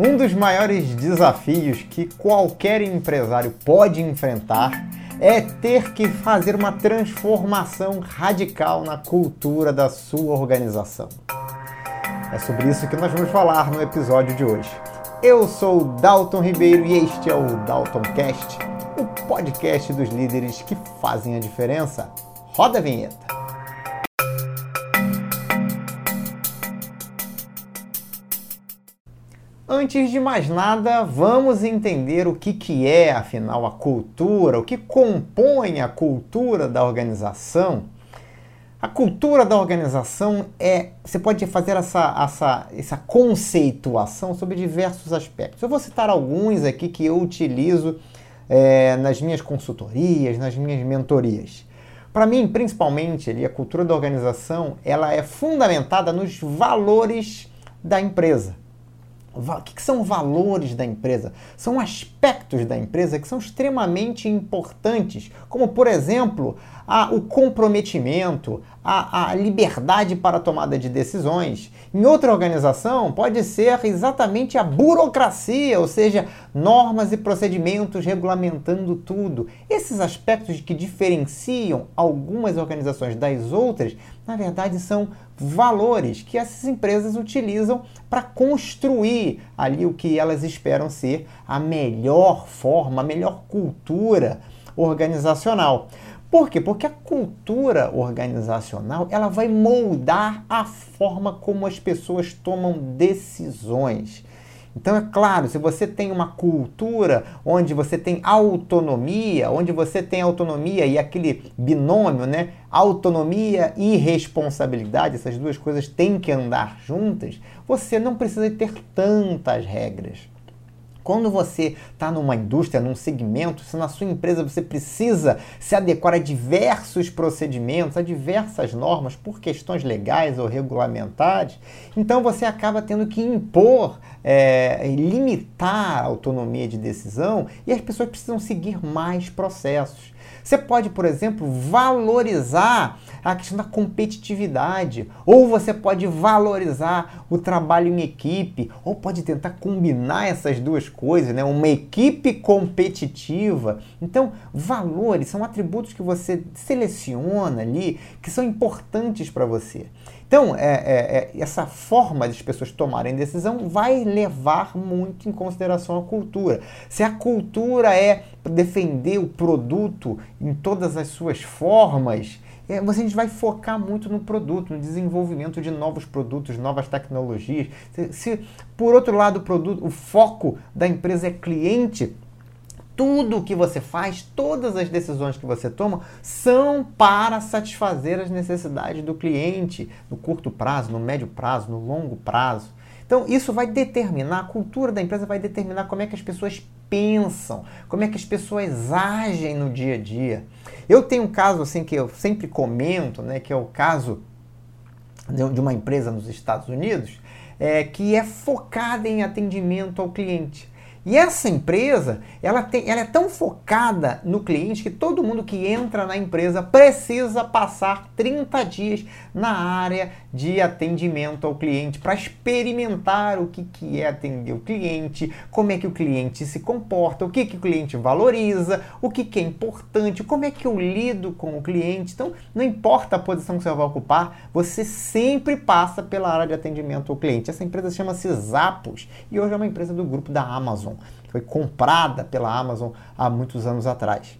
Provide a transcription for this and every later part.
Um dos maiores desafios que qualquer empresário pode enfrentar é ter que fazer uma transformação radical na cultura da sua organização. É sobre isso que nós vamos falar no episódio de hoje. Eu sou Dalton Ribeiro e este é o Dalton Cast, o podcast dos líderes que fazem a diferença. Roda a vinheta. Antes de mais nada, vamos entender o que, que é, afinal, a cultura, o que compõe a cultura da organização. A cultura da organização é. Você pode fazer essa, essa, essa conceituação sobre diversos aspectos. Eu vou citar alguns aqui que eu utilizo é, nas minhas consultorias, nas minhas mentorias. Para mim, principalmente, ali, a cultura da organização ela é fundamentada nos valores da empresa. O que são valores da empresa? São aspectos da empresa que são extremamente importantes, como, por exemplo, a, o comprometimento, a, a liberdade para a tomada de decisões. Em outra organização, pode ser exatamente a burocracia, ou seja, normas e procedimentos regulamentando tudo. Esses aspectos que diferenciam algumas organizações das outras, na verdade, são valores que essas empresas utilizam para construir ali o que elas esperam ser a melhor forma, a melhor cultura organizacional. Por quê? Porque a cultura organizacional ela vai moldar a forma como as pessoas tomam decisões. Então é claro, se você tem uma cultura onde você tem autonomia, onde você tem autonomia e aquele binômio, né? Autonomia e responsabilidade, essas duas coisas têm que andar juntas, você não precisa ter tantas regras. Quando você está numa indústria, num segmento, se na sua empresa você precisa se adequar a diversos procedimentos, a diversas normas por questões legais ou regulamentares, então você acaba tendo que impor, é, limitar a autonomia de decisão e as pessoas precisam seguir mais processos. Você pode, por exemplo, valorizar a questão da competitividade, ou você pode valorizar o trabalho em equipe, ou pode tentar combinar essas duas coisas, né? Uma equipe competitiva. Então, valores são atributos que você seleciona ali, que são importantes para você. Então, é, é, é, essa forma das pessoas tomarem decisão vai levar muito em consideração a cultura. Se a cultura é defender o produto em todas as suas formas, é, você a gente vai focar muito no produto, no desenvolvimento de novos produtos, novas tecnologias. Se, se por outro lado o produto, o foco da empresa é cliente, tudo que você faz, todas as decisões que você toma são para satisfazer as necessidades do cliente no curto prazo, no médio prazo, no longo prazo. Então, isso vai determinar, a cultura da empresa vai determinar como é que as pessoas pensam, como é que as pessoas agem no dia a dia. Eu tenho um caso assim que eu sempre comento, né, que é o caso de uma empresa nos Estados Unidos, é, que é focada em atendimento ao cliente. E essa empresa, ela, tem, ela é tão focada no cliente que todo mundo que entra na empresa precisa passar 30 dias na área de atendimento ao cliente para experimentar o que, que é atender o cliente, como é que o cliente se comporta, o que, que o cliente valoriza, o que, que é importante, como é que eu lido com o cliente. Então, não importa a posição que você vai ocupar, você sempre passa pela área de atendimento ao cliente. Essa empresa chama-se Zappos e hoje é uma empresa do grupo da Amazon. Foi comprada pela Amazon há muitos anos atrás.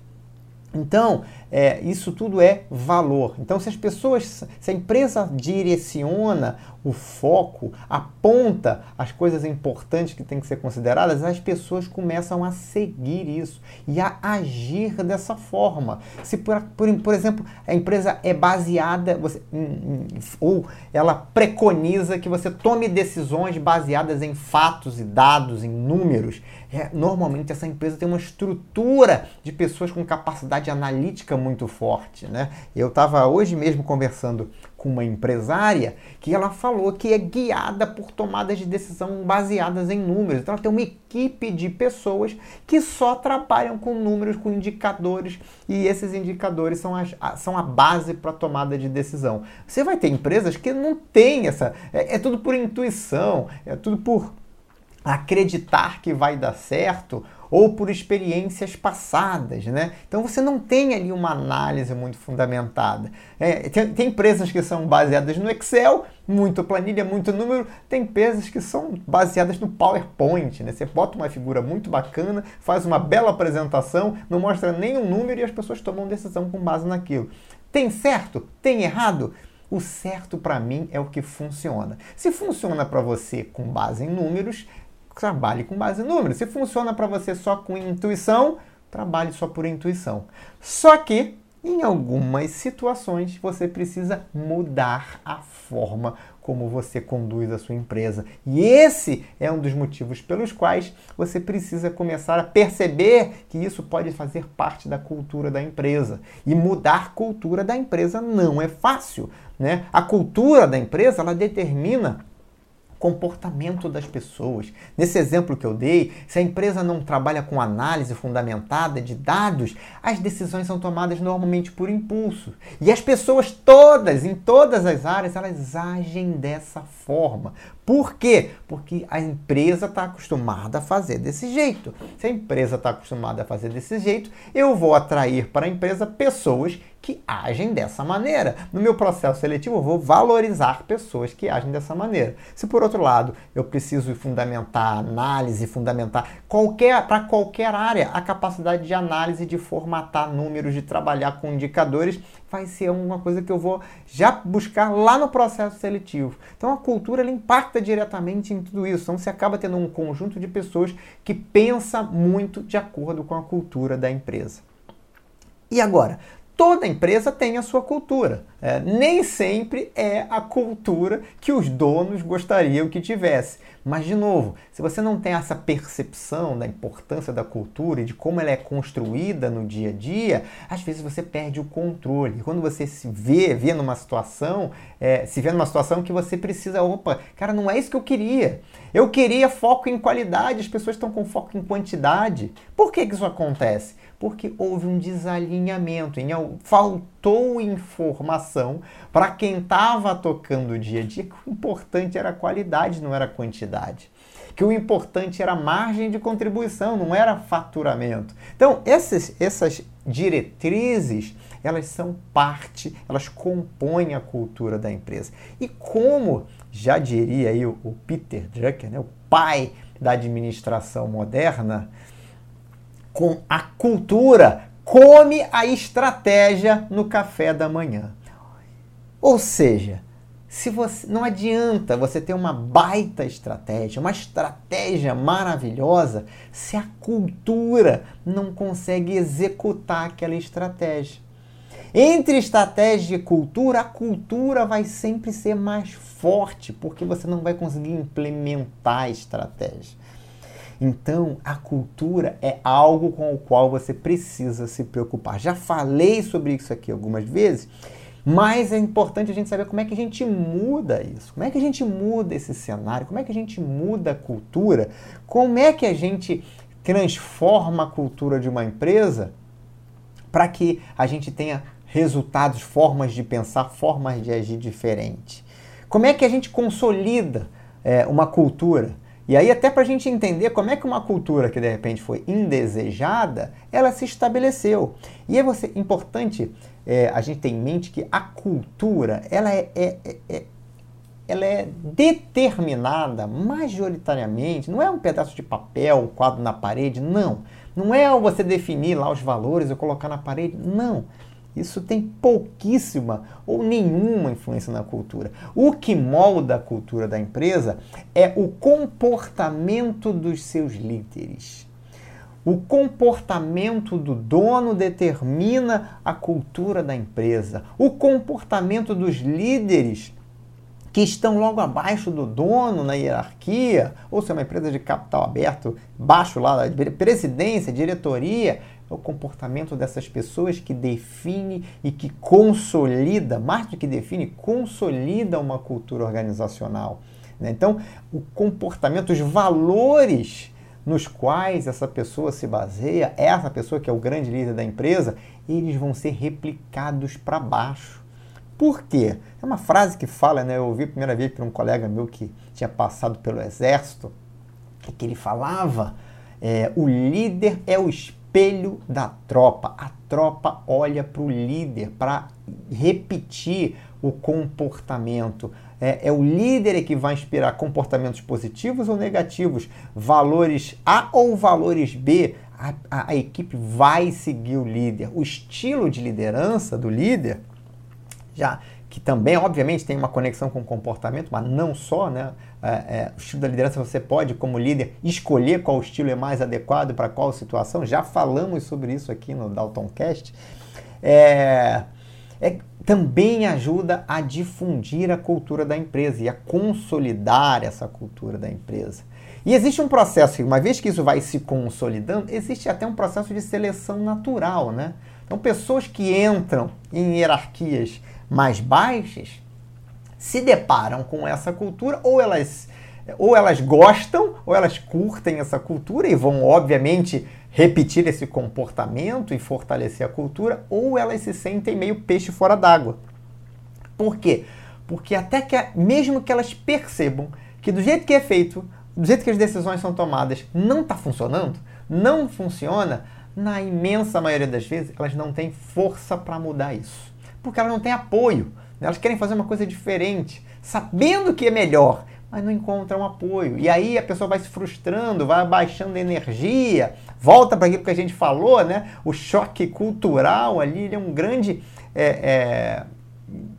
Então, é, isso tudo é valor. Então, se as pessoas, se a empresa direciona o foco, aponta as coisas importantes que têm que ser consideradas, as pessoas começam a seguir isso e a agir dessa forma. Se, por, por, por exemplo, a empresa é baseada, você, em, em, ou ela preconiza que você tome decisões baseadas em fatos e dados, em números, é, normalmente essa empresa tem uma estrutura de pessoas com capacidade analítica muito forte. Né? Eu estava hoje mesmo conversando com uma empresária que ela falou que é guiada por tomadas de decisão baseadas em números. Então ela tem uma equipe de pessoas que só trabalham com números, com indicadores, e esses indicadores são, as, são a base para a tomada de decisão. Você vai ter empresas que não têm essa. É, é tudo por intuição, é tudo por acreditar que vai dar certo ou por experiências passadas, né? Então você não tem ali uma análise muito fundamentada. É, tem, tem, empresas que são baseadas no Excel, muito planilha, muito número. Tem empresas que são baseadas no PowerPoint, né? Você bota uma figura muito bacana, faz uma bela apresentação, não mostra nenhum número e as pessoas tomam decisão com base naquilo. Tem certo? Tem errado? O certo para mim é o que funciona. Se funciona para você com base em números, trabalhe com base em números. Se funciona para você só com intuição, trabalhe só por intuição. Só que em algumas situações você precisa mudar a forma como você conduz a sua empresa. E esse é um dos motivos pelos quais você precisa começar a perceber que isso pode fazer parte da cultura da empresa. E mudar cultura da empresa não é fácil, né? A cultura da empresa, ela determina comportamento das pessoas. Nesse exemplo que eu dei, se a empresa não trabalha com análise fundamentada de dados, as decisões são tomadas normalmente por impulso. E as pessoas todas, em todas as áreas, elas agem dessa forma. Por quê? Porque a empresa está acostumada a fazer desse jeito. Se a empresa está acostumada a fazer desse jeito, eu vou atrair para a empresa pessoas que agem dessa maneira. No meu processo seletivo, eu vou valorizar pessoas que agem dessa maneira. Se por outro lado eu preciso fundamentar análise, fundamentar qualquer para qualquer área a capacidade de análise, de formatar números, de trabalhar com indicadores, vai ser uma coisa que eu vou já buscar lá no processo seletivo. Então a cultura ela impacta diretamente em tudo isso. Então você acaba tendo um conjunto de pessoas que pensa muito de acordo com a cultura da empresa. E agora, toda empresa tem a sua cultura. É, nem sempre é a cultura que os donos gostariam que tivesse. Mas, de novo, se você não tem essa percepção da importância da cultura e de como ela é construída no dia a dia, às vezes você perde o controle. E quando você se vê, vê numa situação, é, se vê numa situação que você precisa, opa, cara, não é isso que eu queria. Eu queria foco em qualidade, as pessoas estão com foco em quantidade. Por que, que isso acontece? porque houve um desalinhamento, faltou informação para quem estava tocando o dia a dia que o importante era a qualidade, não era a quantidade. Que o importante era margem de contribuição, não era faturamento. Então, essas, essas diretrizes, elas são parte, elas compõem a cultura da empresa. E como já diria aí o, o Peter Drucker, né, o pai da administração moderna, com a cultura, come a estratégia no café da manhã. Ou seja, se você não adianta você ter uma baita estratégia, uma estratégia maravilhosa, se a cultura não consegue executar aquela estratégia. Entre estratégia e cultura, a cultura vai sempre ser mais forte, porque você não vai conseguir implementar a estratégia. Então, a cultura é algo com o qual você precisa se preocupar. Já falei sobre isso aqui algumas vezes, mas é importante a gente saber como é que a gente muda isso, como é que a gente muda esse cenário, como é que a gente muda a cultura, como é que a gente transforma a cultura de uma empresa para que a gente tenha resultados, formas de pensar, formas de agir diferente. Como é que a gente consolida é, uma cultura? E aí, até para a gente entender como é que uma cultura que de repente foi indesejada, ela se estabeleceu. E é você, importante é, a gente ter em mente que a cultura ela é, é, é, é ela é determinada majoritariamente, não é um pedaço de papel, um quadro na parede, não. Não é você definir lá os valores e colocar na parede, não. Isso tem pouquíssima ou nenhuma influência na cultura. O que molda a cultura da empresa é o comportamento dos seus líderes. O comportamento do dono determina a cultura da empresa. O comportamento dos líderes que estão logo abaixo do dono na hierarquia, ou se é uma empresa de capital aberto, baixo lá, presidência, diretoria, é o comportamento dessas pessoas que define e que consolida, mais do que define, consolida uma cultura organizacional. Né? Então, o comportamento, os valores nos quais essa pessoa se baseia, essa pessoa que é o grande líder da empresa, eles vão ser replicados para baixo. Por quê? É uma frase que fala, né? Eu ouvi a primeira vez por um colega meu que tinha passado pelo exército que ele falava, é, o líder é o espelho da tropa. A tropa olha para o líder para repetir o comportamento. É, é, o líder que vai inspirar comportamentos positivos ou negativos, valores A ou valores B. A, a, a equipe vai seguir o líder. O estilo de liderança do líder já que também, obviamente, tem uma conexão com o comportamento, mas não só, né? É, é, o estilo da liderança você pode, como líder, escolher qual estilo é mais adequado para qual situação. Já falamos sobre isso aqui no Daltoncast. É, é, também ajuda a difundir a cultura da empresa e a consolidar essa cultura da empresa. E existe um processo, uma vez que isso vai se consolidando, existe até um processo de seleção natural, né? Então, pessoas que entram em hierarquias mais baixas se deparam com essa cultura ou elas ou elas gostam ou elas curtem essa cultura e vão obviamente repetir esse comportamento e fortalecer a cultura ou elas se sentem meio peixe fora d'água. Por quê? Porque até que mesmo que elas percebam que do jeito que é feito, do jeito que as decisões são tomadas, não está funcionando, não funciona, na imensa maioria das vezes elas não têm força para mudar isso porque elas não têm apoio. Né? Elas querem fazer uma coisa diferente, sabendo que é melhor, mas não encontram apoio. E aí a pessoa vai se frustrando, vai baixando energia, volta para aquilo que a gente falou, né? O choque cultural ali é um grande é, é,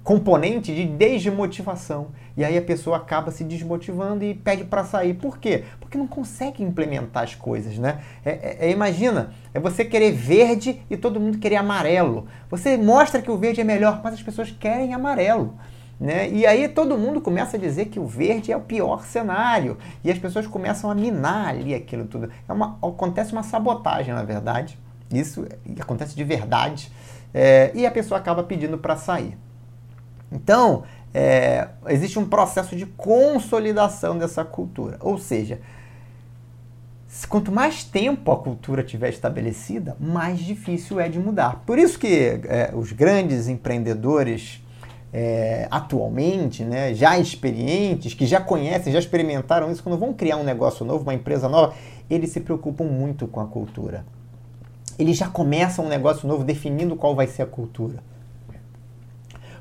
componente de desmotivação. E aí a pessoa acaba se desmotivando e pede para sair. Por quê? Porque não consegue implementar as coisas, né? É, é, é, imagina, é você querer verde e todo mundo querer amarelo. Você mostra que o verde é melhor, mas as pessoas querem amarelo. Né? E aí todo mundo começa a dizer que o verde é o pior cenário. E as pessoas começam a minar ali aquilo tudo. É uma, acontece uma sabotagem, na verdade. Isso acontece de verdade. É, e a pessoa acaba pedindo para sair. Então, é, existe um processo de consolidação dessa cultura. Ou seja, quanto mais tempo a cultura tiver estabelecida, mais difícil é de mudar. Por isso que é, os grandes empreendedores é, atualmente, né, já experientes, que já conhecem, já experimentaram isso, quando vão criar um negócio novo, uma empresa nova, eles se preocupam muito com a cultura. Eles já começam um negócio novo definindo qual vai ser a cultura.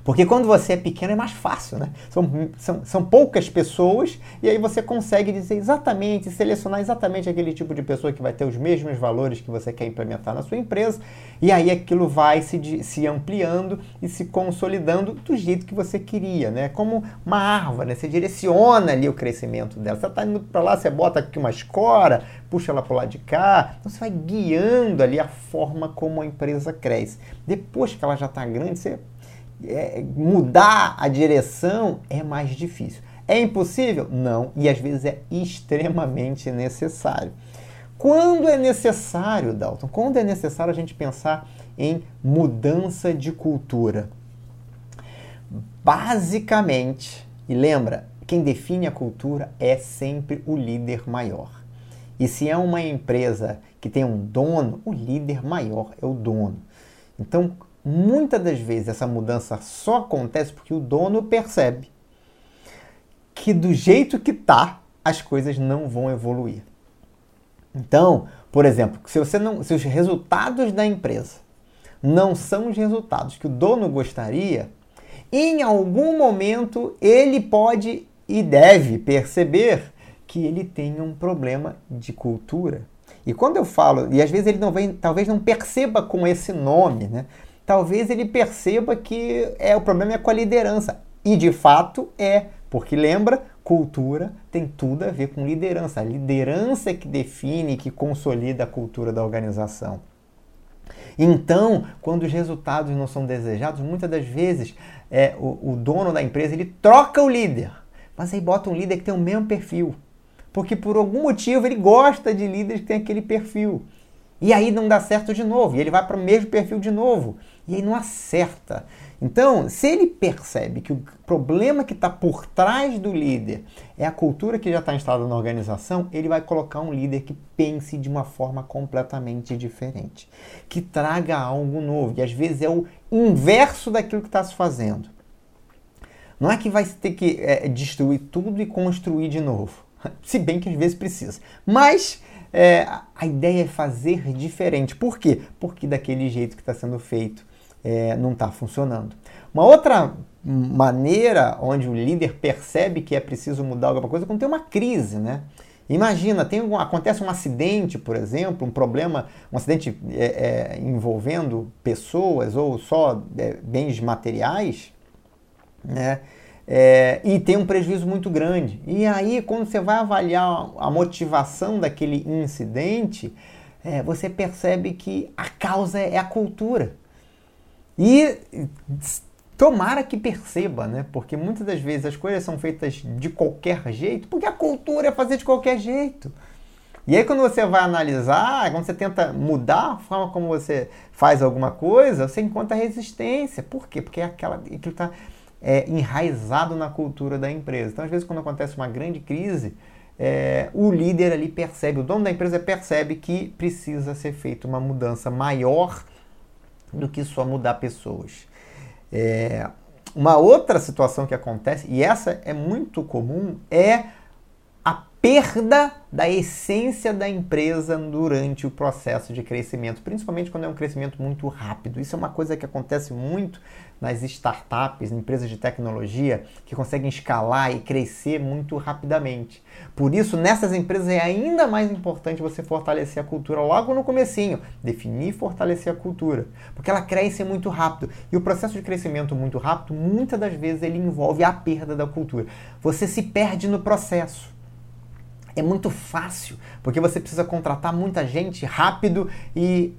Porque quando você é pequeno é mais fácil, né? São, são, são poucas pessoas e aí você consegue dizer exatamente, selecionar exatamente aquele tipo de pessoa que vai ter os mesmos valores que você quer implementar na sua empresa e aí aquilo vai se, se ampliando e se consolidando do jeito que você queria, né? Como uma árvore, né? Você direciona ali o crescimento dela. Você está indo para lá, você bota aqui uma escora, puxa ela para o lado de cá, então você vai guiando ali a forma como a empresa cresce. Depois que ela já está grande, você é, mudar a direção é mais difícil. É impossível? Não, e às vezes é extremamente necessário. Quando é necessário, Dalton? Quando é necessário a gente pensar em mudança de cultura? Basicamente, e lembra, quem define a cultura é sempre o líder maior. E se é uma empresa que tem um dono, o líder maior é o dono. Então, muitas das vezes essa mudança só acontece porque o dono percebe que do jeito que tá, as coisas não vão evoluir. Então, por exemplo, se você não, se os resultados da empresa não são os resultados que o dono gostaria, em algum momento ele pode e deve perceber que ele tem um problema de cultura. E quando eu falo, e às vezes ele não vem, talvez não perceba com esse nome, né? Talvez ele perceba que é o problema é com a liderança. E de fato é, porque lembra, cultura tem tudo a ver com liderança. A liderança é que define, que consolida a cultura da organização. Então, quando os resultados não são desejados, muitas das vezes é, o, o dono da empresa ele troca o líder, mas aí bota um líder que tem o mesmo perfil. Porque por algum motivo ele gosta de líderes que têm aquele perfil. E aí não dá certo de novo, e ele vai para o mesmo perfil de novo, e aí não acerta. Então, se ele percebe que o problema que está por trás do líder é a cultura que já está instalada na organização, ele vai colocar um líder que pense de uma forma completamente diferente, que traga algo novo, e às vezes é o inverso daquilo que está se fazendo. Não é que vai ter que é, destruir tudo e construir de novo. Se bem que às vezes precisa. Mas é, a ideia é fazer diferente. Por quê? Porque daquele jeito que está sendo feito é, não está funcionando. Uma outra maneira onde o líder percebe que é preciso mudar alguma coisa é quando tem uma crise, né? Imagina, tem um, acontece um acidente, por exemplo, um problema, um acidente é, é, envolvendo pessoas ou só é, bens materiais, né? É, e tem um prejuízo muito grande. E aí, quando você vai avaliar a motivação daquele incidente, é, você percebe que a causa é a cultura. E tomara que perceba, né? Porque muitas das vezes as coisas são feitas de qualquer jeito, porque a cultura é fazer de qualquer jeito. E aí, quando você vai analisar, quando você tenta mudar a forma como você faz alguma coisa, você encontra resistência. Por quê? Porque é aquela, aquilo está é, enraizado na cultura da empresa. Então, às vezes, quando acontece uma grande crise, é, o líder ali percebe, o dono da empresa percebe que precisa ser feita uma mudança maior do que só mudar pessoas. É, uma outra situação que acontece, e essa é muito comum, é perda da essência da empresa durante o processo de crescimento, principalmente quando é um crescimento muito rápido. Isso é uma coisa que acontece muito nas startups, empresas de tecnologia que conseguem escalar e crescer muito rapidamente. Por isso, nessas empresas é ainda mais importante você fortalecer a cultura logo no comecinho, definir e fortalecer a cultura, porque ela cresce muito rápido. E o processo de crescimento muito rápido, muitas das vezes ele envolve a perda da cultura. Você se perde no processo. É muito fácil, porque você precisa contratar muita gente rápido e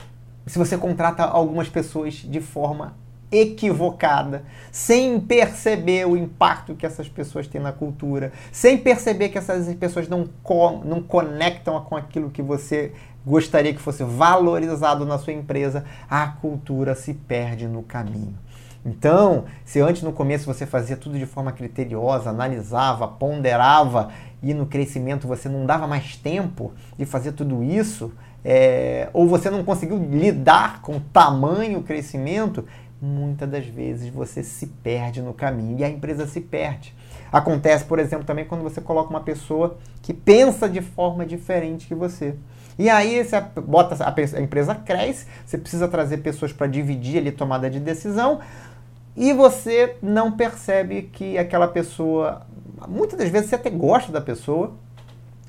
se você contrata algumas pessoas de forma equivocada, sem perceber o impacto que essas pessoas têm na cultura, sem perceber que essas pessoas não, co não conectam com aquilo que você gostaria que fosse valorizado na sua empresa, a cultura se perde no caminho. Então, se antes no começo você fazia tudo de forma criteriosa, analisava, ponderava e no crescimento você não dava mais tempo de fazer tudo isso, é, ou você não conseguiu lidar com o tamanho crescimento, muitas das vezes você se perde no caminho e a empresa se perde. Acontece, por exemplo, também quando você coloca uma pessoa que pensa de forma diferente que você. E aí você bota a, empresa cresce, você precisa trazer pessoas para dividir ali tomada de decisão e você não percebe que aquela pessoa, muitas das vezes você até gosta da pessoa,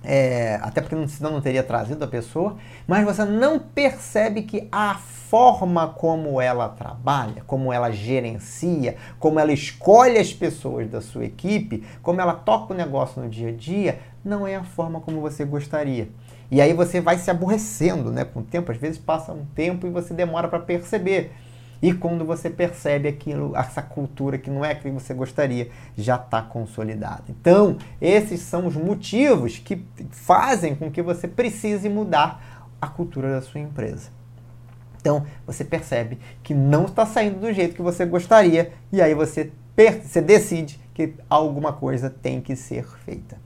é, até porque senão não teria trazido a pessoa, mas você não percebe que a forma como ela trabalha, como ela gerencia, como ela escolhe as pessoas da sua equipe, como ela toca o negócio no dia a dia, não é a forma como você gostaria. E aí você vai se aborrecendo, né? Com o tempo, às vezes passa um tempo e você demora para perceber. E quando você percebe aquilo, essa cultura que não é que você gostaria, já está consolidada. Então, esses são os motivos que fazem com que você precise mudar a cultura da sua empresa. Então, você percebe que não está saindo do jeito que você gostaria e aí você, você decide que alguma coisa tem que ser feita.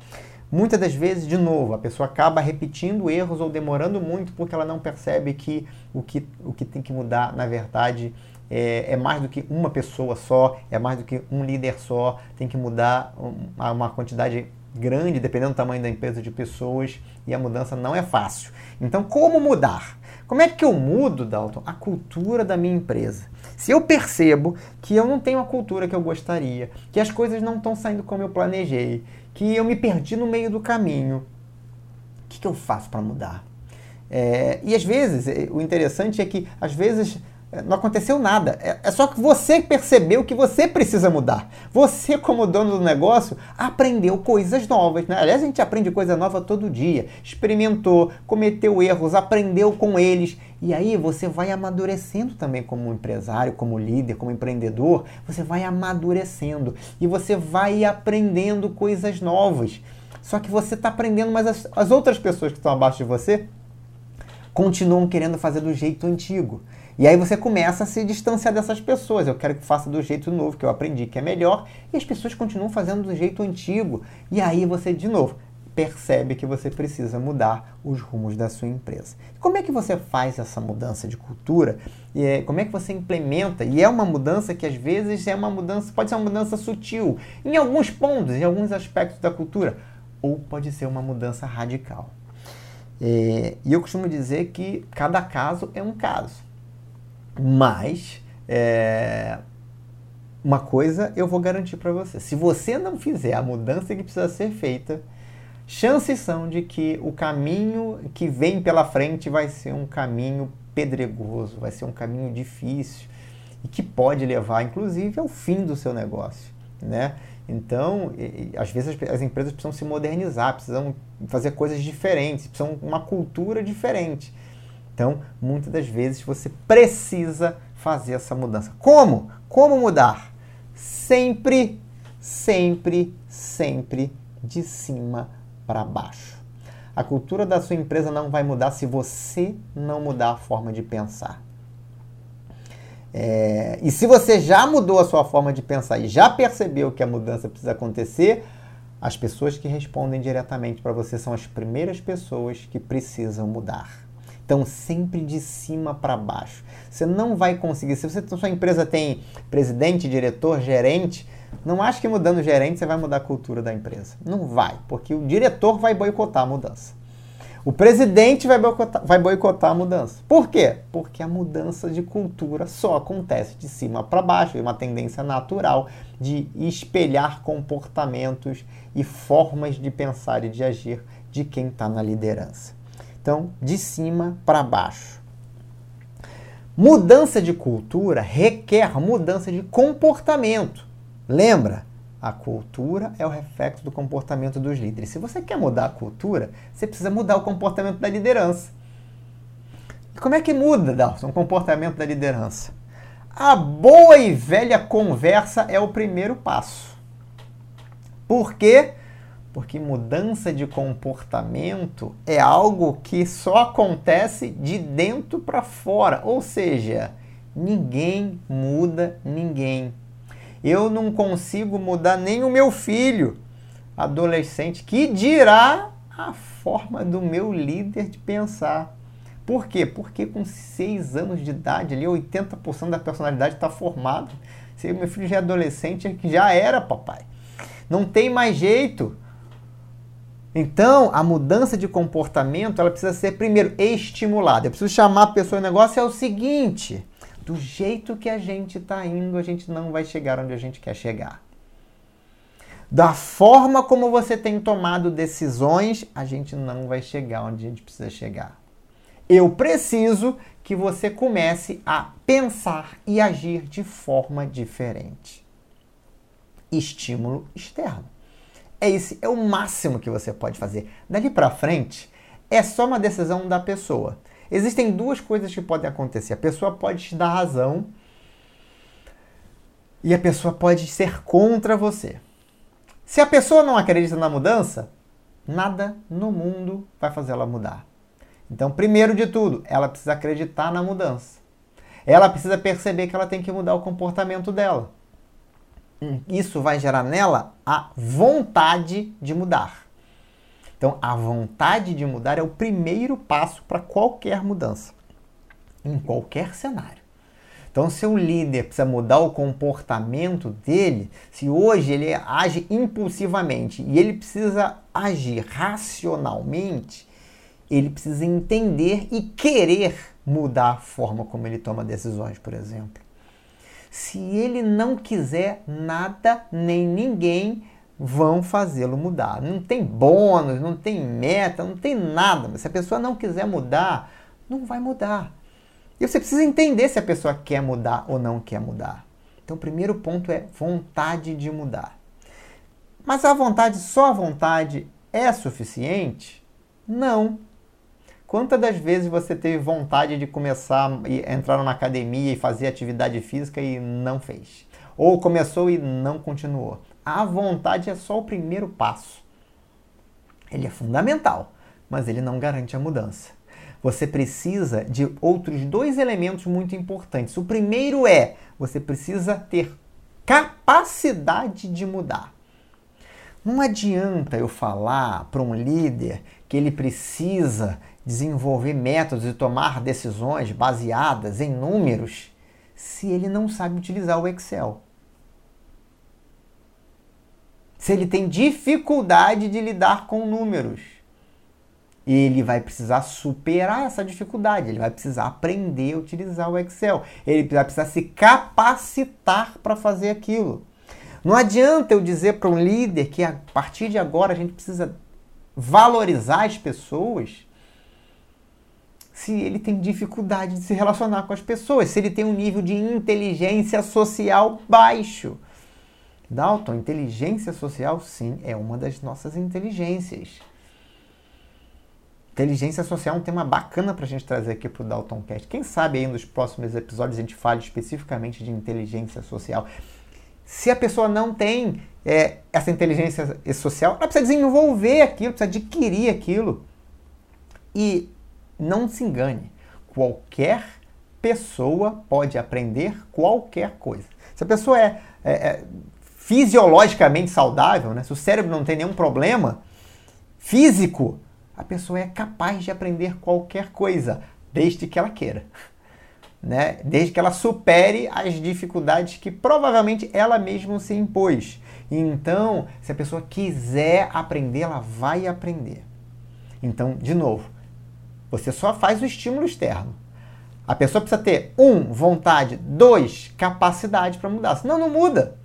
Muitas das vezes, de novo, a pessoa acaba repetindo erros ou demorando muito porque ela não percebe que o que, o que tem que mudar, na verdade, é, é mais do que uma pessoa só, é mais do que um líder só, tem que mudar uma quantidade grande, dependendo do tamanho da empresa, de pessoas, e a mudança não é fácil. Então, como mudar? Como é que eu mudo, Dalton, a cultura da minha empresa? Se eu percebo que eu não tenho a cultura que eu gostaria, que as coisas não estão saindo como eu planejei, que eu me perdi no meio do caminho. O que, que eu faço para mudar? É, e às vezes, é, o interessante é que às vezes não aconteceu nada. É, é, só que você percebeu que você precisa mudar. Você, como dono do negócio, aprendeu coisas novas. Né? Aliás, a gente aprende coisa nova todo dia. Experimentou, cometeu erros, aprendeu com eles. E aí você vai amadurecendo também como empresário, como líder, como empreendedor. Você vai amadurecendo e você vai aprendendo coisas novas. Só que você está aprendendo, mas as, as outras pessoas que estão abaixo de você continuam querendo fazer do jeito antigo. E aí você começa a se distanciar dessas pessoas. Eu quero que faça do jeito novo que eu aprendi, que é melhor, e as pessoas continuam fazendo do jeito antigo. E aí você, de novo, percebe que você precisa mudar os rumos da sua empresa. Como é que você faz essa mudança de cultura? E é, como é que você implementa? E é uma mudança que às vezes é uma mudança, pode ser uma mudança sutil, em alguns pontos, em alguns aspectos da cultura. ou pode ser uma mudança radical. É, e eu costumo dizer que cada caso é um caso. Mas é, uma coisa eu vou garantir para você: se você não fizer a mudança que precisa ser feita, chances são de que o caminho que vem pela frente vai ser um caminho pedregoso, vai ser um caminho difícil e que pode levar, inclusive, ao fim do seu negócio, né? Então, às vezes as, as, empresas precisam se modernizar, precisam fazer coisas diferentes, precisam uma cultura diferente. Então, muitas das vezes você precisa fazer essa mudança. Como? Como mudar? Sempre, sempre, sempre de cima para baixo. A cultura da sua empresa não vai mudar se você não mudar a forma de pensar. É, e se você já mudou a sua forma de pensar e já percebeu que a mudança precisa acontecer, as pessoas que respondem diretamente para você são as primeiras pessoas que precisam mudar. Então, sempre de cima para baixo. Você não vai conseguir. Se você, sua empresa tem presidente, diretor, gerente, não acho que mudando gerente você vai mudar a cultura da empresa. Não vai, porque o diretor vai boicotar a mudança. O presidente vai boicotar, vai boicotar a mudança. Por quê? Porque a mudança de cultura só acontece de cima para baixo, é uma tendência natural de espelhar comportamentos e formas de pensar e de agir de quem está na liderança. Então, de cima para baixo. Mudança de cultura requer mudança de comportamento. Lembra? A cultura é o reflexo do comportamento dos líderes. Se você quer mudar a cultura, você precisa mudar o comportamento da liderança. E como é que muda, Dalson, o comportamento da liderança? A boa e velha conversa é o primeiro passo. Por quê? Porque mudança de comportamento é algo que só acontece de dentro para fora. Ou seja, ninguém muda ninguém eu não consigo mudar nem o meu filho adolescente, que dirá a forma do meu líder de pensar. Por quê? Porque com seis anos de idade, ali 80% da personalidade está formado. Se meu filho já é adolescente, já era, papai. Não tem mais jeito. Então, a mudança de comportamento, ela precisa ser primeiro estimulada. Eu preciso chamar a pessoa. O negócio é o seguinte: do jeito que a gente está indo, a gente não vai chegar onde a gente quer chegar. Da forma como você tem tomado decisões, a gente não vai chegar onde a gente precisa chegar. Eu preciso que você comece a pensar e agir de forma diferente. Estímulo externo. É esse é o máximo que você pode fazer. Dali para frente, é só uma decisão da pessoa. Existem duas coisas que podem acontecer. A pessoa pode te dar razão e a pessoa pode ser contra você. Se a pessoa não acredita na mudança, nada no mundo vai fazer ela mudar. Então, primeiro de tudo, ela precisa acreditar na mudança. Ela precisa perceber que ela tem que mudar o comportamento dela. Isso vai gerar nela a vontade de mudar. Então, a vontade de mudar é o primeiro passo para qualquer mudança, em qualquer cenário. Então, se o líder precisa mudar o comportamento dele, se hoje ele age impulsivamente e ele precisa agir racionalmente, ele precisa entender e querer mudar a forma como ele toma decisões, por exemplo. Se ele não quiser nada nem ninguém, vão fazê-lo mudar. Não tem bônus, não tem meta, não tem nada. Mas se a pessoa não quiser mudar, não vai mudar. E você precisa entender se a pessoa quer mudar ou não quer mudar. Então, o primeiro ponto é vontade de mudar. Mas a vontade, só a vontade, é suficiente? Não. Quantas das vezes você teve vontade de começar, entrar numa academia e fazer atividade física e não fez? Ou começou e não continuou? a vontade é só o primeiro passo. Ele é fundamental, mas ele não garante a mudança. Você precisa de outros dois elementos muito importantes. O primeiro é você precisa ter capacidade de mudar. Não adianta eu falar para um líder que ele precisa desenvolver métodos e tomar decisões baseadas em números se ele não sabe utilizar o Excel. se ele tem dificuldade de lidar com números. Ele vai precisar superar essa dificuldade, ele vai precisar aprender a utilizar o Excel, ele vai precisar se capacitar para fazer aquilo. Não adianta eu dizer para um líder que a partir de agora a gente precisa valorizar as pessoas se ele tem dificuldade de se relacionar com as pessoas, se ele tem um nível de inteligência social baixo. Dalton, inteligência social, sim, é uma das nossas inteligências. Inteligência social é um tema bacana para a gente trazer aqui para o Dalton Cast. Quem sabe aí nos próximos episódios a gente fale especificamente de inteligência social. Se a pessoa não tem é, essa inteligência social, ela precisa desenvolver aquilo, precisa adquirir aquilo. E não se engane, qualquer pessoa pode aprender qualquer coisa. Se a pessoa é, é, é fisiologicamente saudável, né? se o cérebro não tem nenhum problema físico, a pessoa é capaz de aprender qualquer coisa, desde que ela queira. Né? Desde que ela supere as dificuldades que provavelmente ela mesma se impôs. Então, se a pessoa quiser aprender, ela vai aprender. Então, de novo, você só faz o estímulo externo. A pessoa precisa ter, um, vontade, dois, capacidade para mudar. Senão, não muda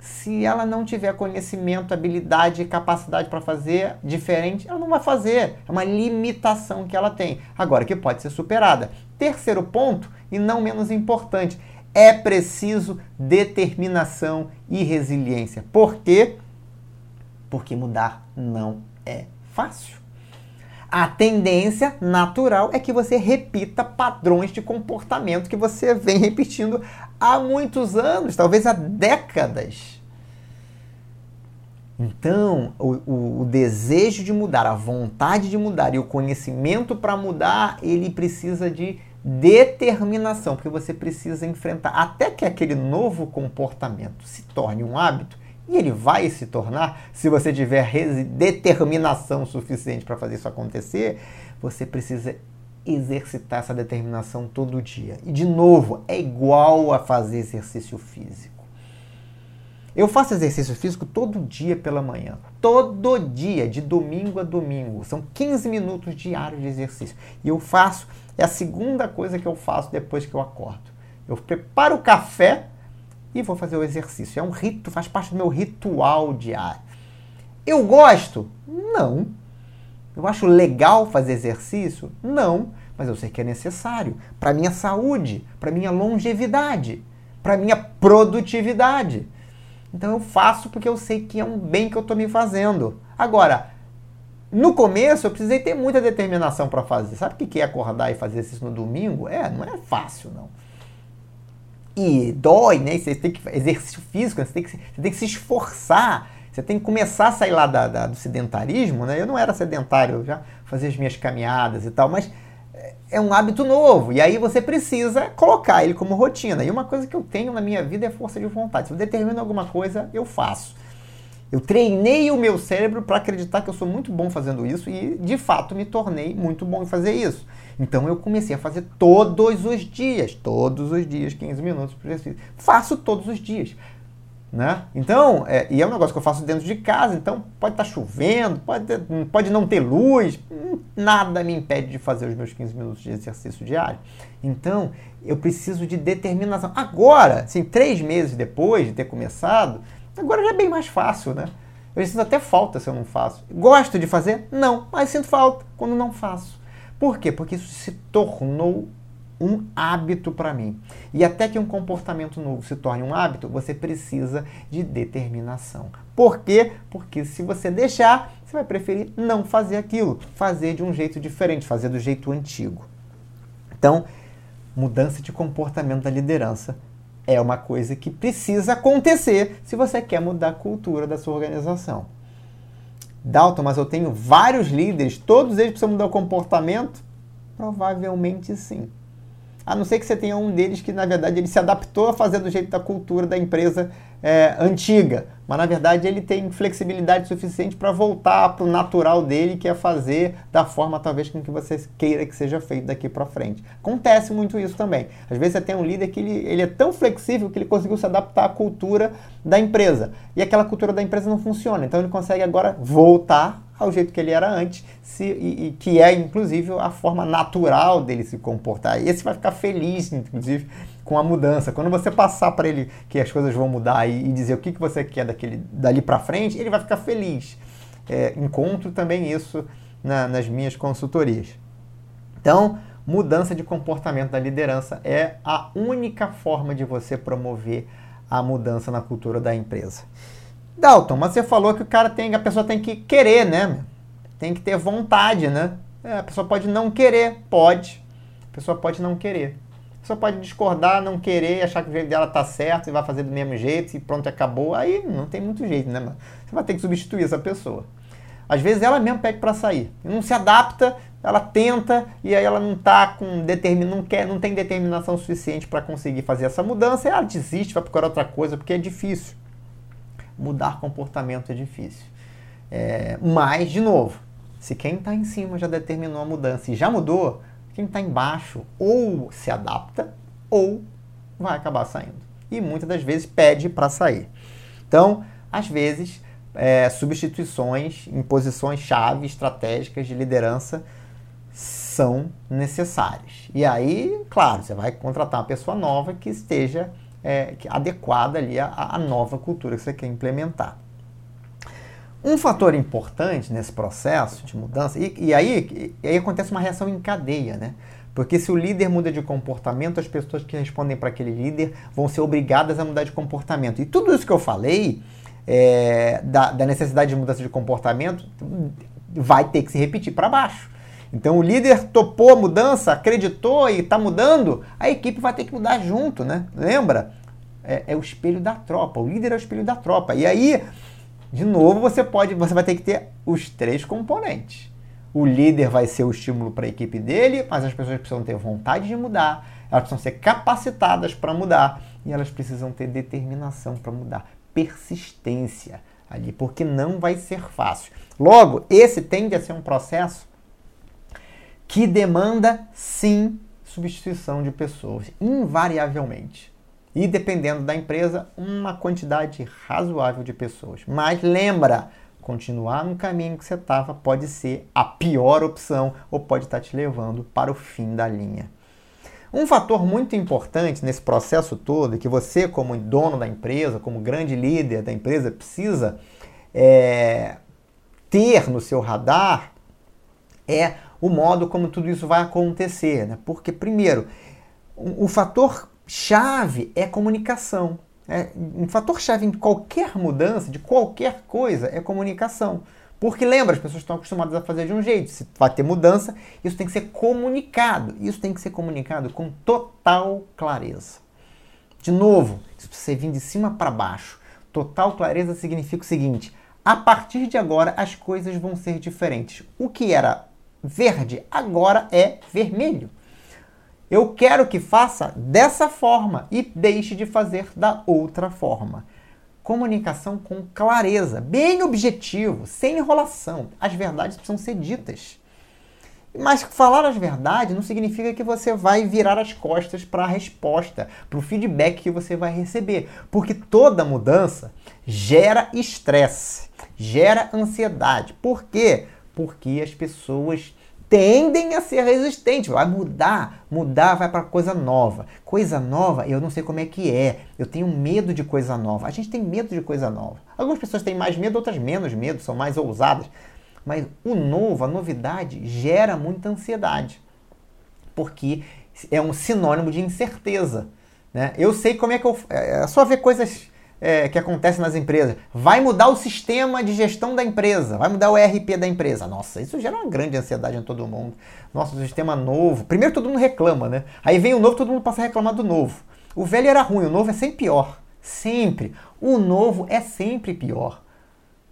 se ela não tiver conhecimento, habilidade e capacidade para fazer diferente, ela não vai fazer. É uma limitação que ela tem. Agora, que pode ser superada. Terceiro ponto, e não menos importante, é preciso determinação e resiliência. Por quê? Porque mudar não é fácil. A tendência natural é que você repita padrões de comportamento que você vem repetindo há muitos anos, talvez há décadas. Então, o, o, desejo de mudar, a vontade de mudar e o conhecimento para mudar, ele precisa de determinação, porque você precisa enfrentar até que aquele novo comportamento se torne um hábito e ele vai se tornar, se você tiver determinação suficiente para fazer isso acontecer, você precisa exercitar essa determinação todo dia. E de novo, é igual a fazer exercício físico. Eu faço exercício físico todo dia pela manhã. Todo dia, de domingo a domingo. São 15 minutos diários de exercício. E eu faço, é a segunda coisa que eu faço depois que eu acordo. Eu preparo o café e vou fazer o exercício. É um rito, faz parte do meu ritual diário. Eu gosto? Não. Eu acho legal fazer exercício? Não, mas eu sei que é necessário para minha saúde, para minha longevidade, para minha produtividade. Então eu faço porque eu sei que é um bem que eu estou me fazendo. Agora, no começo eu precisei ter muita determinação para fazer. Sabe o que é acordar e fazer isso no domingo? É, não é fácil não dói, né? Você tem que exercício físico, você tem que, você tem que se esforçar. Você tem que começar a sair lá da, da, do sedentarismo, né? Eu não era sedentário, eu já fazia as minhas caminhadas e tal, mas é, é um hábito novo. E aí você precisa colocar ele como rotina. E uma coisa que eu tenho na minha vida é força de vontade. Se eu determino alguma coisa, eu faço. Eu treinei o meu cérebro para acreditar que eu sou muito bom fazendo isso e, de fato, me tornei muito bom em fazer isso. Então eu comecei a fazer todos os dias, todos os dias, 15 minutos por exercício. Faço todos os dias. Né? Então, é, e é um negócio que eu faço dentro de casa, então pode estar tá chovendo, pode, pode não ter luz, nada me impede de fazer os meus 15 minutos de exercício diário. Então, eu preciso de determinação. Agora, assim, três meses depois de ter começado, agora já é bem mais fácil, né? Eu sinto até falta se eu não faço. Gosto de fazer? Não, mas sinto falta quando não faço. Por quê? Porque isso se tornou um hábito para mim. E até que um comportamento novo se torne um hábito, você precisa de determinação. Por quê? Porque se você deixar, você vai preferir não fazer aquilo, fazer de um jeito diferente, fazer do jeito antigo. Então, mudança de comportamento da liderança é uma coisa que precisa acontecer se você quer mudar a cultura da sua organização. Dalton, mas eu tenho vários líderes, todos eles precisam mudar o comportamento? Provavelmente sim. A não ser que você tenha um deles que, na verdade, ele se adaptou a fazer do jeito da cultura da empresa é, antiga, mas na verdade ele tem flexibilidade suficiente para voltar para o natural dele, que é fazer da forma talvez com que você queira que seja feito daqui para frente. Acontece muito isso também. Às vezes você tem um líder que ele, ele é tão flexível que ele conseguiu se adaptar à cultura da empresa e aquela cultura da empresa não funciona, então ele consegue agora voltar ao jeito que ele era antes, se, e, e, que é inclusive a forma natural dele se comportar. E esse vai ficar feliz, inclusive, com a mudança. Quando você passar para ele que as coisas vão mudar e, e, dizer o que, que você quer daquele, dali para frente, ele vai ficar feliz. É, encontro também isso na, nas minhas consultorias. Então, mudança de comportamento da liderança é a única forma de você promover a mudança na cultura da empresa. Dalton, mas você falou que o cara tem, a pessoa tem que querer, né? Tem que ter vontade, né? É, a pessoa pode não querer, pode. A pessoa pode não querer. Pessoa pode discordar, não querer, achar que o jeito dela tá certo e vai fazer do mesmo jeito e pronto, acabou. Aí não tem muito jeito, né? Você vai ter que substituir essa pessoa. Às vezes ela mesmo pede para sair. Não se adapta, ela tenta e aí ela não tá com determin... não quer, não tem determinação suficiente para conseguir fazer essa mudança, e ela desiste, vai procurar outra coisa, porque é difícil mudar comportamento é difícil. É, mas, de novo, se quem está em cima já determinou a mudança e já mudou, quem está embaixo ou se adapta ou vai acabar saindo. E muitas das vezes pede para sair. Então, às vezes, é, substituições em posições chave estratégicas de liderança são necessárias. E aí, claro, você vai contratar uma pessoa nova que esteja é, adequada ali à, à nova cultura que você quer implementar. Um fator importante nesse processo de mudança, e, e, aí, e aí acontece uma reação em cadeia, né? Porque se o líder muda de comportamento, as pessoas que respondem para aquele líder vão ser obrigadas a mudar de comportamento. E tudo isso que eu falei, é, da, da, necessidade de mudança de comportamento, vai ter que se repetir para baixo. Então o líder topou a mudança, acreditou e está mudando, a equipe vai ter que mudar junto, né? Lembra? É, é, o espelho da tropa. O líder é o espelho da tropa. E aí, de novo, você pode, você vai ter que ter os três componentes. O líder vai ser o estímulo para a equipe dele, mas as pessoas precisam ter vontade de mudar, elas precisam ser capacitadas para mudar e elas precisam ter determinação para mudar, persistência ali, porque não vai ser fácil. Logo, esse tende a ser um processo que demanda sim substituição de pessoas, invariavelmente. E dependendo da empresa, uma quantidade razoável de pessoas. Mas lembra, continuar no caminho que você estava pode ser a pior opção ou pode estar te levando para o fim da linha. Um fator muito importante nesse processo todo, que você, como dono da empresa, como grande líder da empresa, precisa é, ter no seu radar, é o modo como tudo isso vai acontecer. Né? Porque, primeiro, o, o fator chave é comunicação. É, um fator chave em qualquer mudança, de qualquer coisa, é comunicação. Porque lembra, as pessoas estão acostumadas a fazer de um jeito. Se vai ter mudança, isso tem que ser comunicado. Isso tem que ser comunicado com total clareza. De novo, isso precisa vir de cima para baixo. Total clareza significa o seguinte: a partir de agora as coisas vão ser diferentes. O que era verde agora é vermelho. Eu quero que faça dessa forma e deixe de fazer da outra forma. Comunicação com clareza, bem objetivo, sem enrolação. As verdades precisam ser ditas. Mas falar as verdades não significa que você vai virar as costas para a resposta, para o feedback que você vai receber. Porque toda mudança gera estresse, gera ansiedade. Por quê? porque as pessoas tendem a ser resistentes. Vai mudar, mudar vai para coisa nova. Coisa nova, eu não sei como é que é. Eu tenho medo de coisa nova. A gente tem medo de coisa nova. Algumas pessoas têm mais medo, outras menos medo, são mais ousadas. Mas o novo, a novidade, gera muita ansiedade. Porque é um sinônimo de incerteza. Né? Eu sei como é que eu. É, é só ver coisas é, que acontece nas empresas. Vai mudar o sistema de gestão da empresa, vai mudar o ERP da empresa. Nossa, isso gera uma grande ansiedade em todo mundo. Nossa, o sistema novo. Primeiro todo mundo reclama, né? Aí vem o novo, todo mundo passa a reclamar do novo. O velho era ruim, o novo é sempre pior. Sempre. O novo é sempre pior.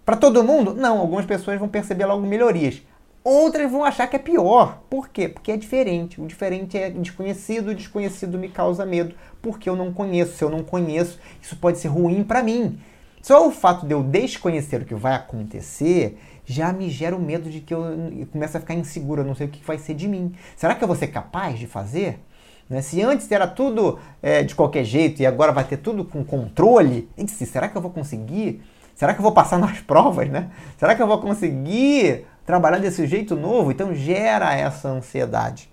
Para todo mundo? Não, algumas pessoas vão perceber logo melhorias. Outras vão achar que é pior. Por quê? Porque é diferente. O diferente é desconhecido, o desconhecido me causa medo, porque eu não conheço. Se eu não conheço, isso pode ser ruim para mim. Só o fato de eu desconhecer o que vai acontecer já me gera o medo de que eu, comece a ficar inseguro, eu não sei o que vai ser de mim. Será que eu vou ser capaz de fazer? Né? Se antes era tudo é, de qualquer jeito e agora vai ter tudo com controle, disse, será que eu vou conseguir? Será que eu vou passar nas provas, né? Será que eu vou conseguir trabalhar desse jeito novo? Então gera essa ansiedade.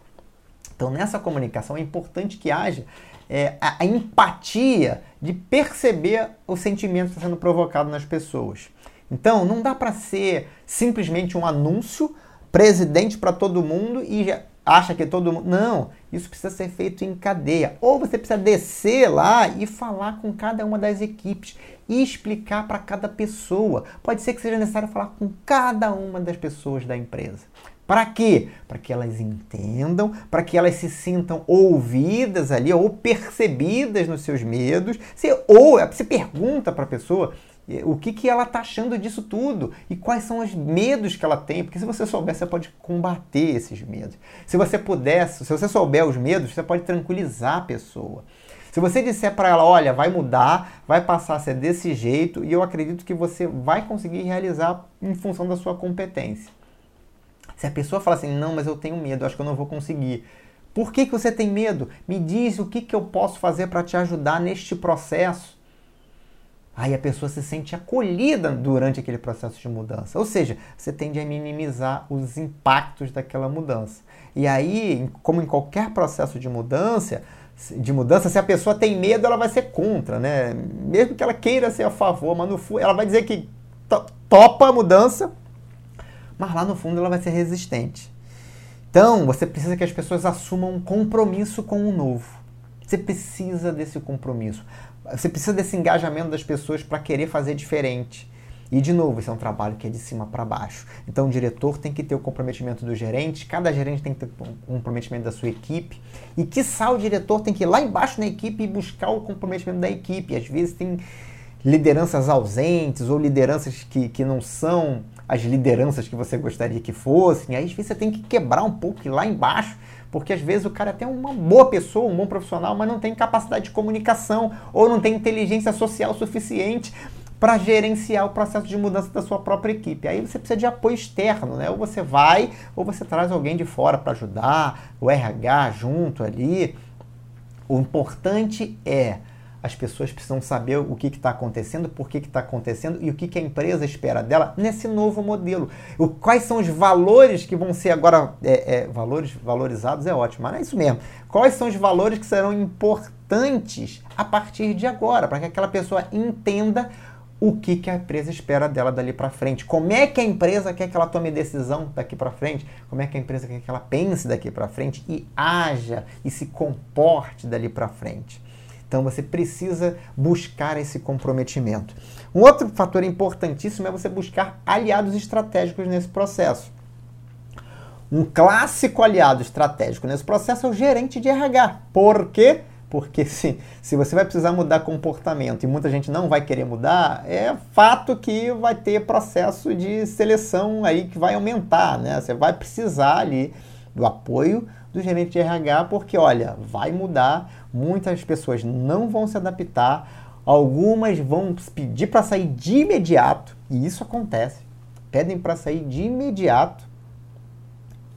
Então nessa comunicação é importante que haja é, a, empatia de perceber o sentimento que está sendo provocado nas pessoas. Então, não dá para ser simplesmente um anúncio, presidente para todo mundo e acha que todo mundo. Não, isso precisa ser feito em cadeia. Ou você precisa descer lá e falar com cada uma das equipes e explicar para cada pessoa. Pode ser que seja necessário falar com cada uma das pessoas da empresa. Para quê? Para que elas entendam, para que elas se sintam ouvidas ali ou percebidas nos seus medos. Você, ou você pergunta para a pessoa o que, que ela está achando disso tudo e quais são os medos que ela tem, porque se você souber, você pode combater esses medos. Se você pudesse, se você souber os medos, você pode tranquilizar a pessoa. Se você disser para ela, olha, vai mudar, vai passar a ser desse jeito e eu acredito que você vai conseguir realizar em função da sua competência. Se a pessoa fala assim, não, mas eu tenho medo, acho que eu não vou conseguir. Por que, que você tem medo? Me diz o que, que eu posso fazer para te ajudar neste processo. Aí a pessoa se sente acolhida durante aquele processo de mudança. Ou seja, você tende a minimizar os impactos daquela mudança. E aí, como em qualquer processo de mudança, de mudança, se a pessoa tem medo, ela vai ser contra, né? Mesmo que ela queira ser a favor, mas no fundo ela vai dizer que topa a mudança, mas lá no fundo ela vai ser resistente. Então, você precisa que as pessoas assumam um compromisso com o novo. Você precisa desse compromisso. Você precisa desse engajamento das pessoas para querer fazer diferente. E, de novo, esse é um trabalho que é de cima para baixo. Então, o diretor tem que ter o comprometimento do gerente, cada gerente tem que ter o comprometimento da sua equipe. E, quiçá, o diretor tem que ir lá embaixo na equipe e buscar o comprometimento da equipe. Às vezes, tem lideranças ausentes ou lideranças que, que não são as lideranças que você gostaria que fossem. Aí, às vezes, você tem que quebrar um pouco ir lá embaixo porque às vezes o cara é até uma boa pessoa, um bom profissional, mas não tem capacidade de comunicação ou não tem inteligência social suficiente para gerenciar o processo de mudança da sua própria equipe. Aí você precisa de apoio externo, né? Ou você vai, ou você traz alguém de fora para ajudar, o RH junto ali. O importante é as pessoas precisam saber o que está acontecendo, por que está acontecendo e o que, que, a empresa espera dela nesse novo modelo. O, quais são os valores que vão ser agora é, é, valores valorizados é ótimo, mas é isso mesmo. Quais são os valores que serão importantes a partir de agora, para que aquela pessoa entenda o que, que a empresa espera dela dali para frente. Como é que a empresa quer que ela tome decisão daqui para frente? Como é que a empresa quer que ela pense daqui para frente e haja e se comporte dali para frente? Então você precisa buscar esse comprometimento. Um outro fator importantíssimo é você buscar aliados estratégicos nesse processo. Um clássico aliado estratégico nesse processo é o gerente de RH. Por quê? Porque se, se você vai precisar mudar comportamento e muita gente não vai querer mudar, é fato que vai ter processo de seleção aí que vai aumentar, né? Você vai precisar ali do apoio do gerente de RH, porque olha, vai mudar, muitas pessoas não vão se adaptar, algumas vão pedir para sair de imediato, e isso acontece. Pedem para sair de imediato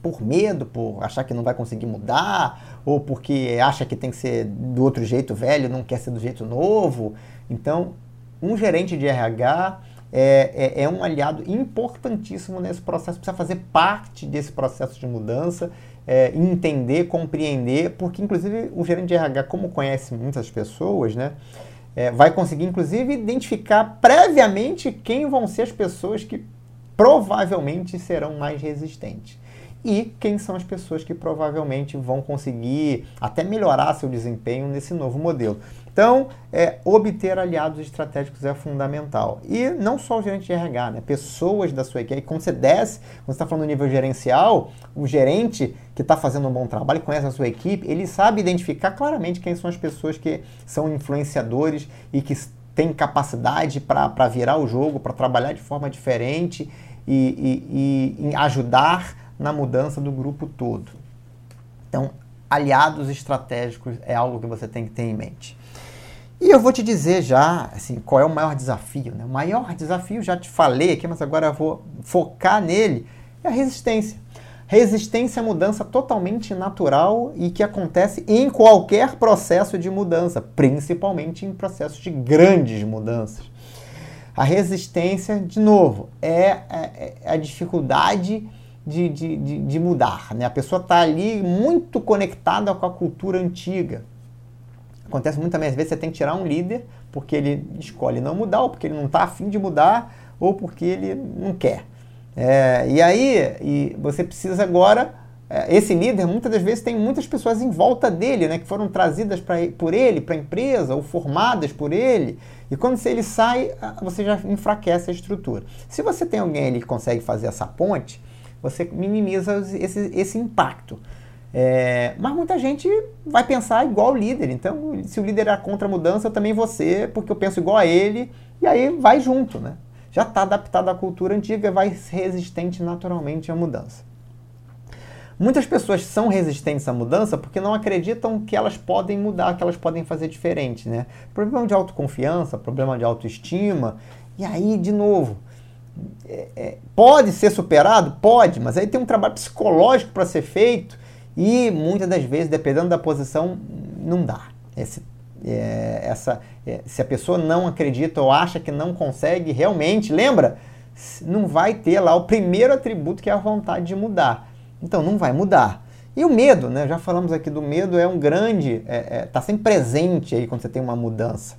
por medo, por achar que não vai conseguir mudar, ou porque acha que tem que ser do outro jeito velho, não quer ser do jeito novo. Então, um gerente de RH é, é, é, um aliado importantíssimo nesse processo, precisa fazer parte desse processo de mudança é, entender, compreender, porque inclusive o gerente de RH, como conhece muitas pessoas, né, é, vai conseguir inclusive identificar previamente quem vão ser as pessoas que provavelmente serão mais resistentes e quem são as pessoas que provavelmente vão conseguir até melhorar seu desempenho nesse novo modelo. Então, é, obter aliados estratégicos é fundamental. E não só o gerente de RH, né? pessoas da sua equipe. Quando você desce, quando você está falando no nível gerencial, o gerente que está fazendo um bom trabalho, conhece a sua equipe, ele sabe identificar claramente quem são as pessoas que são influenciadores e que têm capacidade para virar o jogo, para trabalhar de forma diferente e, e, e ajudar na mudança do grupo todo. Então, aliados estratégicos é algo que você tem que ter em mente. E eu vou te dizer já, assim, qual é o maior desafio. Né? O maior desafio, já te falei aqui, mas agora vou focar nele, é a resistência. Resistência à mudança totalmente natural e que acontece em qualquer processo de mudança, principalmente em processos de grandes mudanças. A resistência, de novo, é, é, é a dificuldade de, de, de, de mudar. Né? A pessoa está ali muito conectada com a cultura antiga. Acontece às vezes você tem que tirar um líder porque ele escolhe não mudar, ou porque ele não está afim de mudar, ou porque ele não quer. É, e aí e você precisa agora. É, esse líder muitas das vezes tem muitas pessoas em volta dele, né, que foram trazidas pra, por ele para a empresa ou formadas por ele. E quando ele sai, você já enfraquece a estrutura. Se você tem alguém ali que consegue fazer essa ponte, você minimiza esse, esse impacto. É, mas muita gente vai pensar igual o líder. Então, se o líder é contra a mudança, eu também vou ser, porque eu penso igual a ele, e aí vai junto, né? Já está adaptado à cultura antiga, vai resistente naturalmente à mudança. Muitas pessoas são resistentes à mudança porque não acreditam que elas podem mudar, que elas podem fazer diferente, né? Problema de autoconfiança, problema de autoestima. E aí, de novo, é, é, pode ser superado? Pode, mas aí tem um trabalho psicológico para ser feito e muitas das vezes, dependendo da posição, não dá. Esse, é, essa, é, se a pessoa não acredita ou acha que não consegue, realmente, lembra? Não vai ter lá o primeiro atributo que é a vontade de mudar. Então não vai mudar. E o medo, né? Já falamos aqui do medo, é um grande. está é, é, tá sempre presente aí quando você tem uma mudança.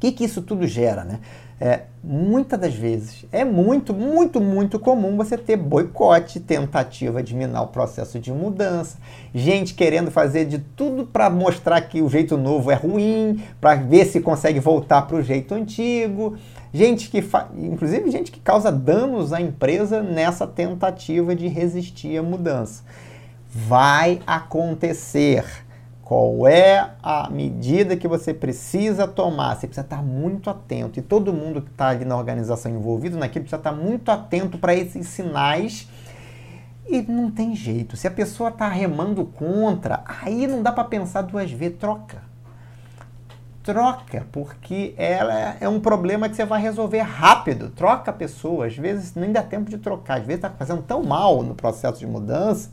Que, que isso tudo gera, né? É, muitas das vezes é muito, muito, muito comum você ter boicote, tentativa de minar o processo de mudança, gente querendo fazer de tudo para mostrar que o jeito novo é ruim, para ver se consegue voltar para o jeito antigo, gente que inclusive gente que causa danos à empresa nessa tentativa de resistir à mudança. Vai acontecer qual é a medida que você precisa tomar? Você precisa estar muito atento. E todo mundo que está ali na organização envolvido naquilo precisa estar muito atento para esses sinais. E não tem jeito. Se a pessoa está remando contra, aí não dá para pensar duas vezes. Troca. Troca, porque ela é um problema que você vai resolver rápido. Troca a pessoa. Às vezes nem dá tempo de trocar. Às vezes está fazendo tão mal no processo de mudança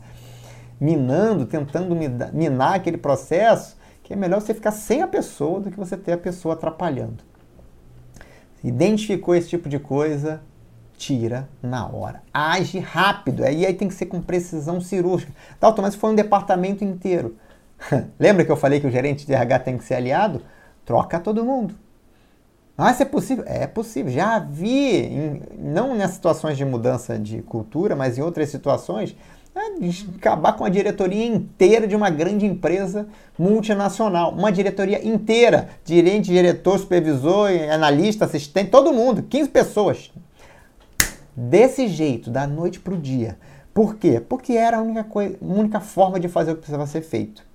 minando, tentando minar aquele processo, que é melhor você ficar sem a pessoa do que você ter a pessoa atrapalhando. Identificou esse tipo de coisa, tira na hora. Age rápido. Aí, aí tem que ser com precisão cirúrgica. Dalton, mas foi um departamento inteiro. Lembra que eu falei que o gerente de RH tem que ser aliado? Troca todo mundo. Ah, isso é possível? É possível. Já vi, em, não nessas situações de mudança de cultura, mas em outras situações, acabar com a diretoria inteira de uma grande empresa multinacional. Uma diretoria inteira. Gerente, diretor, supervisor, analista, assistente, todo mundo. 15 pessoas. Desse jeito, da noite para o dia. Por quê? Porque era a única, coisa, única forma de fazer o que precisava ser feito.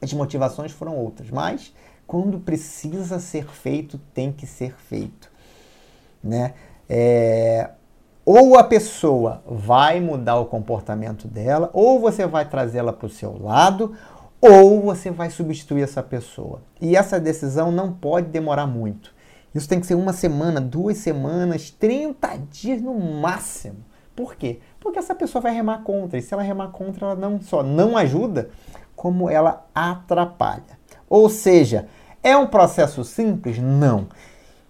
As motivações foram outras, mas quando precisa ser feito, tem que ser feito. Né? É, ou a pessoa vai mudar o comportamento dela, ou você vai trazê-la para o seu lado, ou você vai substituir essa pessoa. E essa decisão não pode demorar muito. Isso tem que ser uma semana, duas semanas, 30 dias no máximo. Por quê? Porque essa pessoa vai remar contra. E se ela remar contra, ela não só não ajuda, como ela atrapalha. Ou seja, é um processo simples? Não.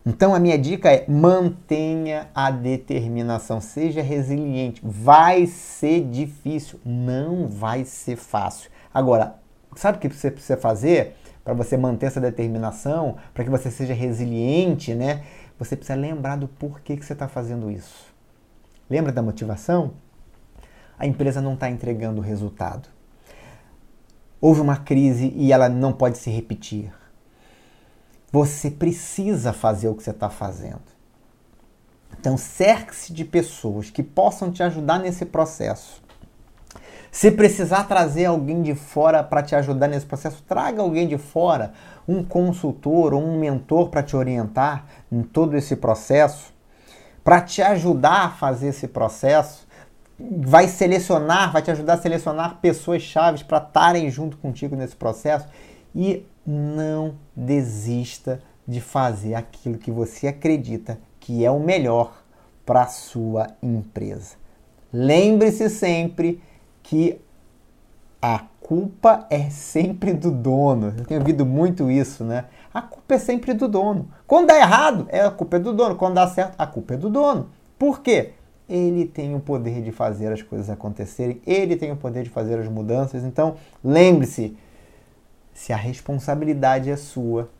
Então a minha dica é mantenha a determinação, seja resiliente. Vai ser difícil, não vai ser fácil. Agora, sabe o que você precisa fazer para você manter essa determinação, para que você seja resiliente, né? Você precisa lembrar do porquê que você está fazendo isso. Lembra da motivação? A empresa não está entregando o resultado. Houve uma crise e ela não pode se repetir você precisa fazer o que você está fazendo. Então, cerque-se de pessoas que possam te ajudar nesse processo. Se precisar trazer alguém de fora para te ajudar nesse processo, traga alguém de fora, um consultor ou um mentor para te orientar em todo esse processo, para te ajudar a fazer esse processo, vai selecionar, vai te ajudar a selecionar pessoas chaves para estarem junto contigo nesse processo e não desista de fazer aquilo que você acredita que é o melhor para a sua empresa. Lembre-se sempre que a culpa é sempre do dono. Eu tenho ouvido muito isso, né? A culpa é sempre do dono. Quando dá errado, é a culpa é do dono. Quando dá certo, a culpa é do dono. Por quê? Ele tem o poder de fazer as coisas acontecerem, ele tem o poder de fazer as mudanças. Então, lembre-se: se a responsabilidade é sua,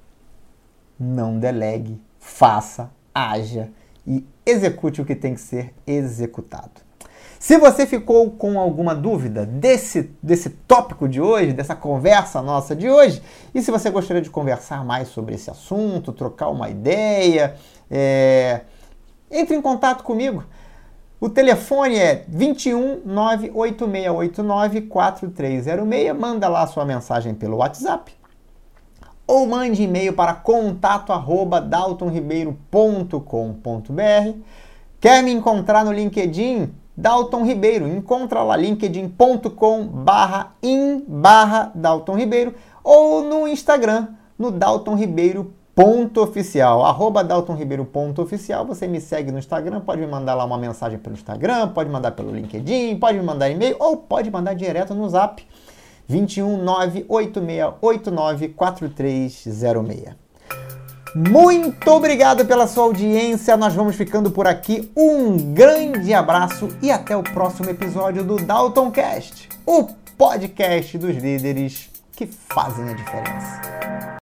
não delegue, faça, haja e execute o que tem que ser executado. Se você ficou com alguma dúvida desse, desse tópico de hoje, dessa conversa nossa de hoje, e se você gostaria de conversar mais sobre esse assunto, trocar uma ideia, é... entre em contato comigo. O telefone é 21 98689 4306. Manda lá sua mensagem pelo WhatsApp ou mande e-mail para contato@daltonribeiro.com.br. Quer me encontrar no LinkedIn? Dalton Ribeiro. Encontra lá linkedin.com barra in barra Dalton Ribeiro ou no Instagram, no Dalton Ribeiro ponto oficial, arroba Dalton Ribeiro ponto oficial. Você me segue no Instagram, pode me mandar lá uma mensagem pelo Instagram, pode mandar pelo LinkedIn, pode me mandar e-mail ou pode mandar direto no Zap 21 98689 4306. Muito obrigado pela sua audiência. Nós vamos ficando por aqui. Um grande abraço e até o próximo episódio do Dalton Cast, o podcast dos líderes que fazem a diferença.